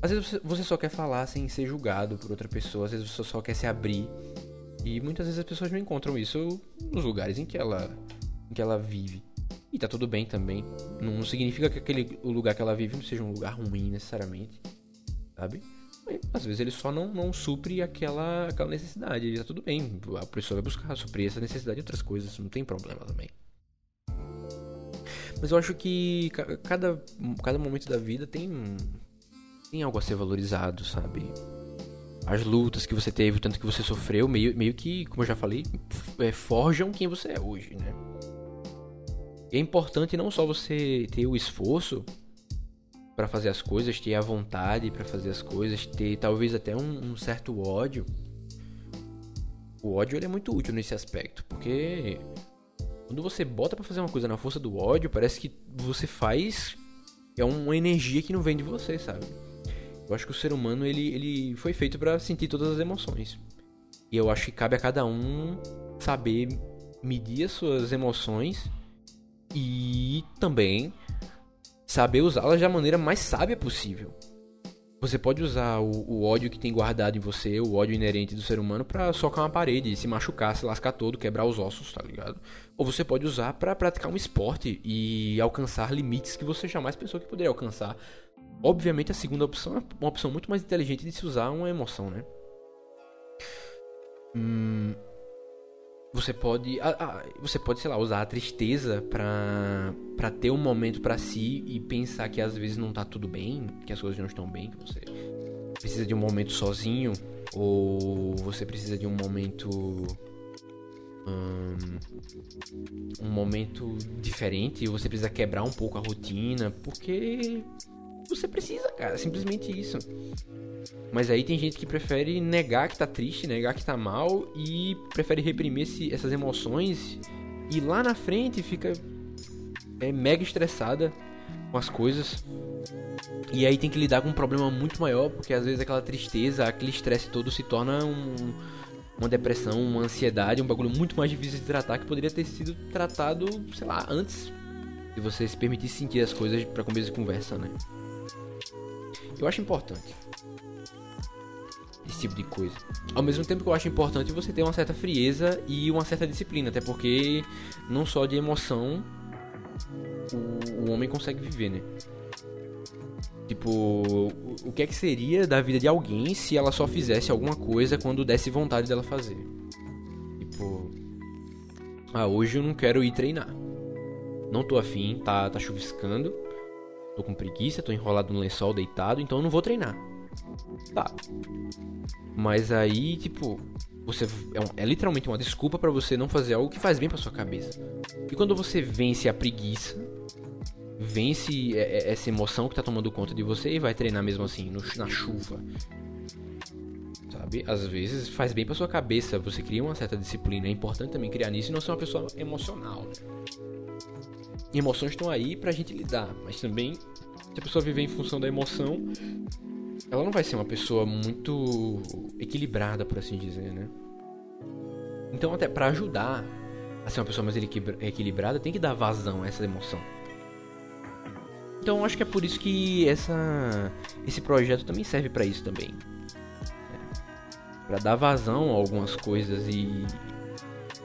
Às vezes você só quer falar sem ser julgado por outra pessoa. Às vezes você só quer se abrir. E muitas vezes as pessoas não encontram isso nos lugares em que ela, em que ela vive. E tá tudo bem também. Não significa que aquele, o lugar que ela vive não seja um lugar ruim necessariamente. Sabe? Às vezes ele só não, não supre aquela, aquela necessidade. E tá tudo bem. A pessoa vai buscar suprir essa necessidade de outras coisas. Não tem problema também. Mas eu acho que cada, cada momento da vida tem, tem algo a ser valorizado, sabe? As lutas que você teve, o tanto que você sofreu, meio, meio que, como eu já falei, é, forjam quem você é hoje, né? E é importante não só você ter o esforço para fazer as coisas, ter a vontade para fazer as coisas, ter talvez até um, um certo ódio. O ódio é muito útil nesse aspecto, porque quando você bota para fazer uma coisa na força do ódio, parece que você faz é uma energia que não vem de você, sabe? Eu acho que o ser humano ele, ele foi feito para sentir todas as emoções. E eu acho que cabe a cada um saber medir as suas emoções e também saber usá-las da maneira mais sábia possível. Você pode usar o, o, ódio que tem guardado em você, o ódio inerente do ser humano, para socar uma parede, se machucar, se lascar todo, quebrar os ossos, tá ligado? Ou você pode usar para praticar um esporte e alcançar limites que você jamais pensou que poderia alcançar. Obviamente, a segunda opção é uma opção muito mais inteligente de se usar uma emoção, né? Hum, você pode, ah, ah, você pode, sei lá, usar a tristeza pra, pra ter um momento para si e pensar que às vezes não tá tudo bem, que as coisas não estão bem, que você precisa de um momento sozinho, ou você precisa de um momento. Um, um momento diferente, você precisa quebrar um pouco a rotina, porque você precisa, cara, simplesmente isso. Mas aí tem gente que prefere negar que tá triste, negar que tá mal e prefere reprimir esse, essas emoções e lá na frente fica é, mega estressada com as coisas. E aí tem que lidar com um problema muito maior, porque às vezes aquela tristeza, aquele estresse todo se torna um, uma depressão, uma ansiedade, um bagulho muito mais difícil de tratar que poderia ter sido tratado, sei lá, antes de você se permitir sentir as coisas para começo de conversa, né? Eu acho importante esse tipo de coisa. Ao mesmo tempo que eu acho importante você ter uma certa frieza e uma certa disciplina, até porque não só de emoção o, o homem consegue viver, né? Tipo, o que é que seria da vida de alguém se ela só fizesse alguma coisa quando desse vontade dela fazer? Tipo, ah, hoje eu não quero ir treinar. Não tô afim, tá, tá chuviscando. Tô com preguiça, tô enrolado no lençol deitado, então eu não vou treinar. Tá. Mas aí, tipo, você é, um, é literalmente uma desculpa para você não fazer algo que faz bem para sua cabeça. E quando você vence a preguiça, vence essa emoção que tá tomando conta de você e vai treinar mesmo assim, no, na chuva. Sabe? Às vezes faz bem para sua cabeça, você cria uma certa disciplina. É importante também criar nisso e não ser uma pessoa emocional. Né? Emoções estão aí pra gente lidar, mas também se a pessoa viver em função da emoção, ela não vai ser uma pessoa muito equilibrada, por assim dizer, né? Então, até para ajudar a ser uma pessoa mais equilibrada, tem que dar vazão a essa emoção. Então, acho que é por isso que essa esse projeto também serve para isso também. Né? Para dar vazão a algumas coisas e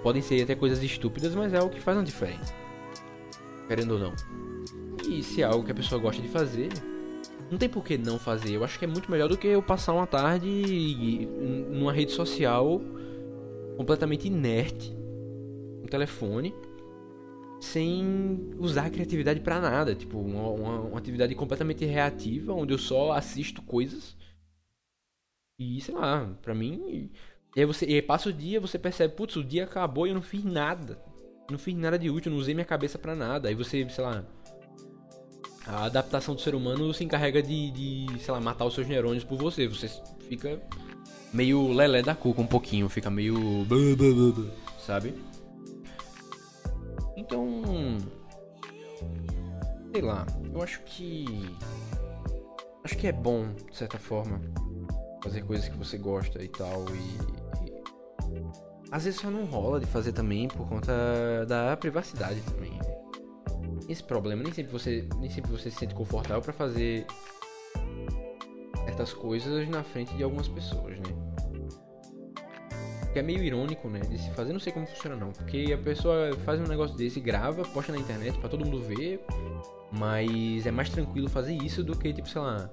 podem ser até coisas estúpidas, mas é algo que faz uma diferença. Querendo ou não. Se é algo que a pessoa gosta de fazer, não tem por que não fazer. Eu acho que é muito melhor do que eu passar uma tarde numa rede social completamente inerte, no telefone, sem usar a criatividade para nada. Tipo, uma, uma, uma, atividade completamente reativa, onde eu só assisto coisas. E sei lá, pra mim, E aí você e aí passa o dia, você percebe, putz, o dia acabou e eu não fiz nada. Não fiz nada de útil, não usei minha cabeça para nada. Aí você, sei lá, a adaptação do ser humano se encarrega de, de, sei lá, matar os seus neurônios por você. Você fica meio lelé da cuca um pouquinho, fica meio. Sabe? Então. Sei lá, eu acho que. Acho que é bom, de certa forma, fazer coisas que você gosta e tal. E. e... Às vezes só não rola de fazer também por conta da privacidade também esse problema. Nem sempre você, nem sempre você se sente confortável para fazer certas coisas na frente de algumas pessoas, né? Que é meio irônico, né? De se fazer, não sei como funciona não, porque a pessoa faz um negócio desse, grava, posta na internet para todo mundo ver, mas é mais tranquilo fazer isso do que tipo, sei lá,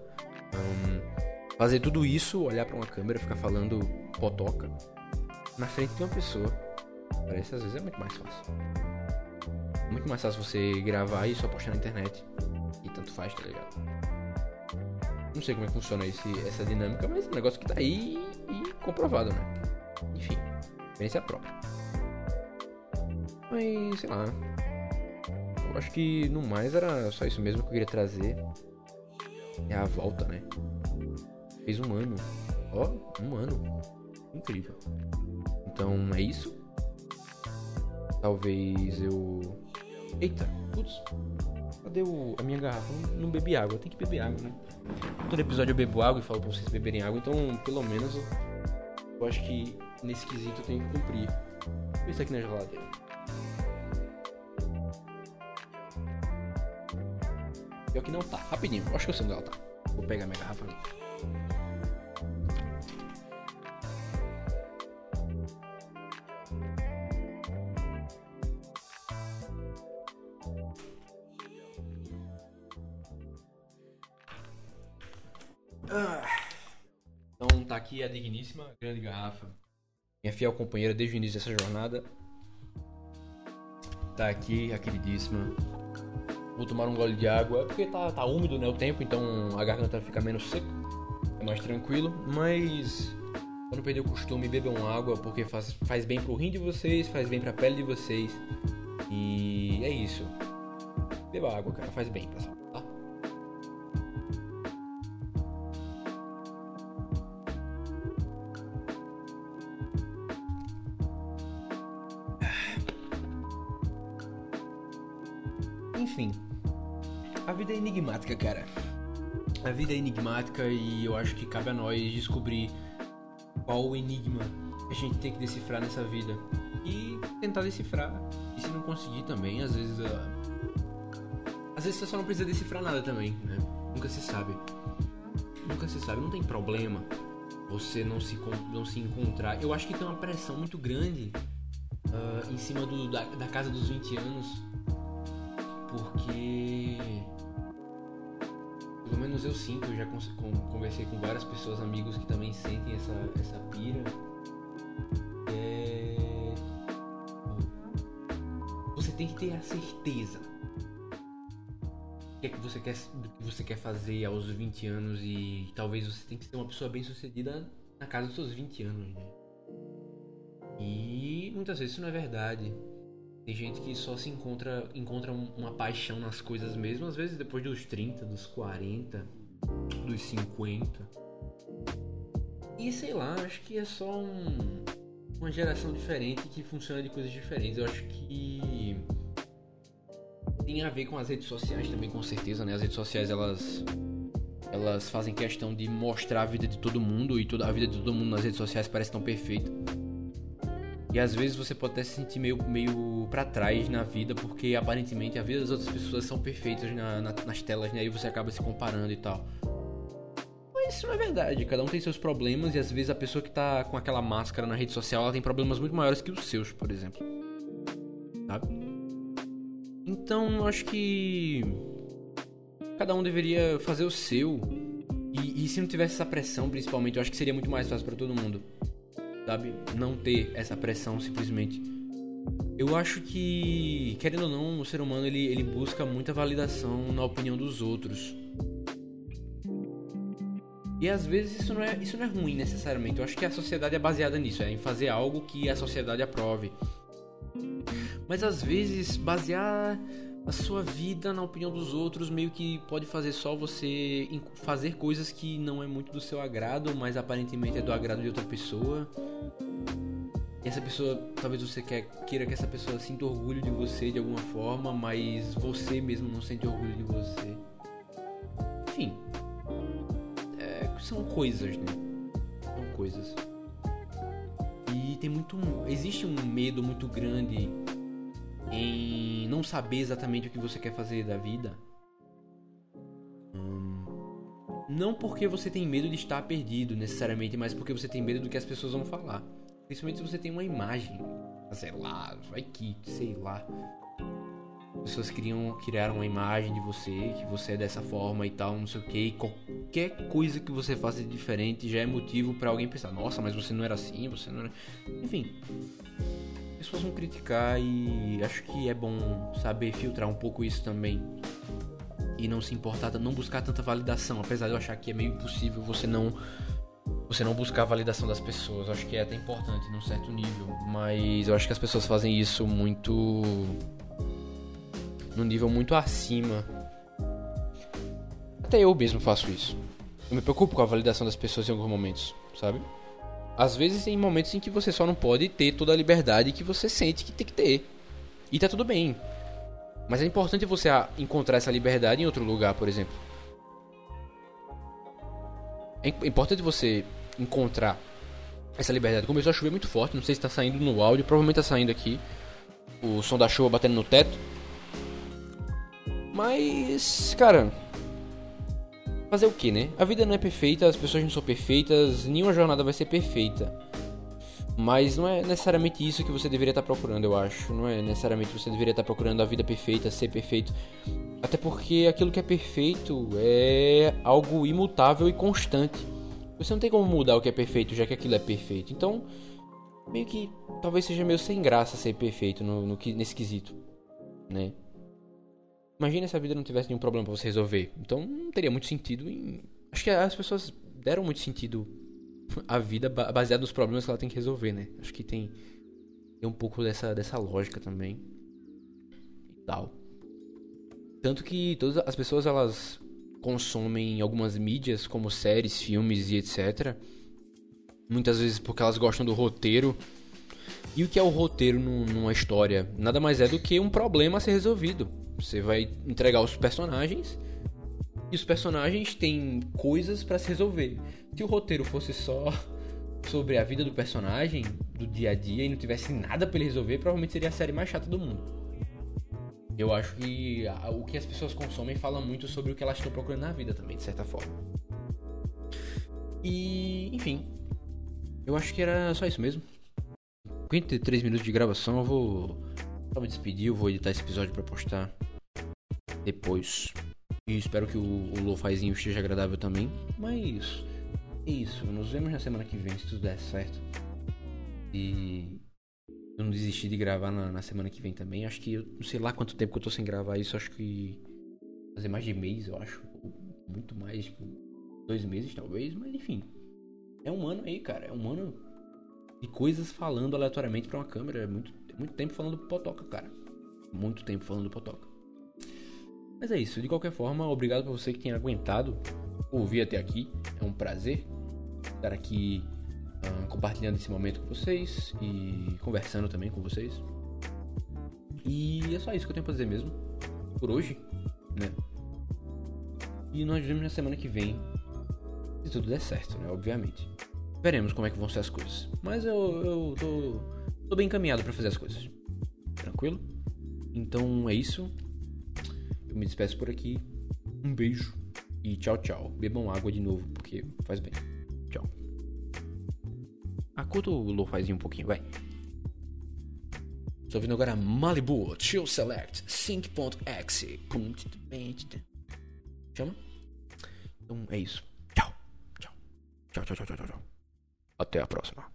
um, fazer tudo isso, olhar para uma câmera, ficar falando potoca na frente de uma pessoa. Parece às vezes é muito mais fácil muito mais fácil você gravar e só postar na internet. E tanto faz, tá ligado? Não sei como é que funciona esse, essa dinâmica, mas é um negócio que tá aí e comprovado, né? Enfim, experiência própria. Mas, sei lá. Eu acho que no mais era só isso mesmo que eu queria trazer. É a volta, né? Fez um ano. Ó, oh, um ano. Incrível. Então é isso. Talvez eu Eita, putz. Cadê o, a minha garrafa? Não, não bebi água, tem que beber água, né? Todo episódio eu bebo água e falo pra vocês beberem água, então pelo menos eu, eu acho que nesse quesito eu tenho que cumprir. Isso aqui na geladeira. Pior que não tá, rapidinho, acho que eu sei onde ela tá. Vou pegar minha garrafa ali. Minha fiel companheira desde o início dessa jornada. Tá aqui a queridíssima. Vou tomar um gole de água, porque tá, tá úmido né, o tempo, então a garganta fica menos seca. É mais tranquilo, mas quando perder o costume, bebam água, porque faz, faz bem pro rim de vocês, faz bem pra pele de vocês. E é isso. Beba água, cara, faz bem, pessoal. Enfim, enigmática, cara. A vida é enigmática e eu acho que cabe a nós descobrir qual o enigma a gente tem que decifrar nessa vida e tentar decifrar. E se não conseguir também, às vezes. Uh... Às vezes você só não precisa decifrar nada também, né? Nunca se sabe. Nunca se sabe, não tem problema você não se, não se encontrar. Eu acho que tem uma pressão muito grande uh, em cima do, da, da casa dos 20 anos porque menos eu sinto, eu já conversei com várias pessoas, amigos que também sentem essa, essa pira. É... Você tem que ter a certeza que, é que você quer, do que você quer fazer aos 20 anos e talvez você tenha que ser uma pessoa bem sucedida na casa dos seus 20 anos, né? E muitas vezes isso não é verdade. Tem gente que só se encontra, encontra uma paixão nas coisas mesmo, às vezes depois dos 30, dos 40, dos 50. E sei lá, acho que é só um, uma geração diferente que funciona de coisas diferentes. Eu acho que tem a ver com as redes sociais também, com certeza, né? As redes sociais elas elas fazem questão de mostrar a vida de todo mundo e toda a vida de todo mundo nas redes sociais parece tão perfeita. E às vezes você pode até se sentir meio, meio para trás na vida, porque aparentemente a vida das outras pessoas são perfeitas na, na, nas telas, né? E você acaba se comparando e tal. Mas isso não é verdade, cada um tem seus problemas e às vezes a pessoa que tá com aquela máscara na rede social, ela tem problemas muito maiores que os seus, por exemplo. Sabe? Então, acho que cada um deveria fazer o seu. E, e se não tivesse essa pressão, principalmente, eu acho que seria muito mais fácil para todo mundo sabe? Não ter essa pressão simplesmente. Eu acho que, querendo ou não, o ser humano ele, ele busca muita validação na opinião dos outros. E às vezes isso não, é, isso não é ruim necessariamente. Eu acho que a sociedade é baseada nisso, é em fazer algo que a sociedade aprove. Mas às vezes basear a sua vida na opinião dos outros meio que pode fazer só você fazer coisas que não é muito do seu agrado, mas aparentemente é do agrado de outra pessoa. E essa pessoa, talvez você quer, queira que essa pessoa sinta orgulho de você de alguma forma, mas você mesmo não sente orgulho de você. Enfim, é, são coisas, né? São coisas. E tem muito, existe um medo muito grande em não saber exatamente o que você quer fazer da vida. Hum, não porque você tem medo de estar perdido necessariamente, mas porque você tem medo do que as pessoas vão falar. Principalmente se você tem uma imagem, sei lá, vai que, sei lá. Pessoas criam, criaram uma imagem de você, que você é dessa forma e tal, não sei o que. Qualquer coisa que você faça de diferente já é motivo para alguém pensar: nossa, mas você não era assim, você não era. Enfim. Pessoas vão criticar e acho que é bom saber filtrar um pouco isso também. E não se importar, não buscar tanta validação. Apesar de eu achar que é meio impossível você não você não buscar a validação das pessoas. Acho que é até importante num certo nível, mas eu acho que as pessoas fazem isso muito num nível muito acima. Até eu mesmo faço isso. Eu me preocupo com a validação das pessoas em alguns momentos, sabe? Às vezes tem momentos em que você só não pode ter toda a liberdade que você sente que tem que ter. E tá tudo bem. Mas é importante você encontrar essa liberdade em outro lugar, por exemplo. É importante você encontrar essa liberdade. Começou a chover muito forte, não sei se está saindo no áudio, provavelmente está saindo aqui. O som da chuva batendo no teto. Mas, cara, fazer o que, né? A vida não é perfeita, as pessoas não são perfeitas, nenhuma jornada vai ser perfeita. Mas não é necessariamente isso que você deveria estar procurando, eu acho. Não é necessariamente você deveria estar procurando a vida perfeita, ser perfeito. Até porque aquilo que é perfeito é algo imutável e constante. Você não tem como mudar o que é perfeito, já que aquilo é perfeito. Então, meio que talvez seja meio sem graça ser perfeito no, no nesse quesito, né? Imagina se a vida não tivesse nenhum problema para você resolver. Então, não teria muito sentido em... Acho que as pessoas deram muito sentido à vida baseado nos problemas que ela tem que resolver, né? Acho que tem, tem um pouco dessa, dessa lógica também. E tal. Tanto que todas as pessoas, elas consomem algumas mídias, como séries, filmes e etc. Muitas vezes porque elas gostam do roteiro. E o que é o roteiro numa história? Nada mais é do que um problema a ser resolvido. Você vai entregar os personagens e os personagens têm coisas para se resolver. Se o roteiro fosse só sobre a vida do personagem, do dia a dia, e não tivesse nada para ele resolver, provavelmente seria a série mais chata do mundo. Eu acho que o que as pessoas consomem fala muito sobre o que elas estão procurando na vida também, de certa forma. E, enfim. Eu acho que era só isso mesmo. 53 minutos de gravação, eu vou só me despedir, eu vou editar esse episódio para postar depois. E espero que o, o lofazinho esteja agradável também. Mas é isso, nos vemos na semana que vem, se tudo der certo. E eu não desisti de gravar na, na, semana que vem também. Acho que eu não sei lá quanto tempo que eu tô sem gravar isso. Acho que fazer mais de mês, eu acho. Muito mais, tipo, dois meses talvez. Mas enfim. É um ano aí, cara. É um ano de coisas falando aleatoriamente pra uma câmera. É muito, muito tempo falando potoca, cara. Muito tempo falando potoca. Mas é isso. De qualquer forma, obrigado por você que tenha aguentado ouvir até aqui. É um prazer estar aqui uh, compartilhando esse momento com vocês e conversando também com vocês. E é só isso que eu tenho pra dizer mesmo. Por hoje, né? E nós vemos na semana que vem. Se tudo der certo, né? Obviamente. Veremos como é que vão ser as coisas. Mas eu, eu tô, tô bem encaminhado para fazer as coisas. Tranquilo? Então é isso. Eu me despeço por aqui. Um beijo e tchau, tchau. Bebam água de novo, porque faz bem. Tchau. Acuta o lo-fizinho um pouquinho, vai. Estou ouvindo agora Malibu Chill Select Sync.exe. Chama? Então é isso. Tchau. Tchau. Tchau, tchau, tchau, tchau, tchau. Até a próxima.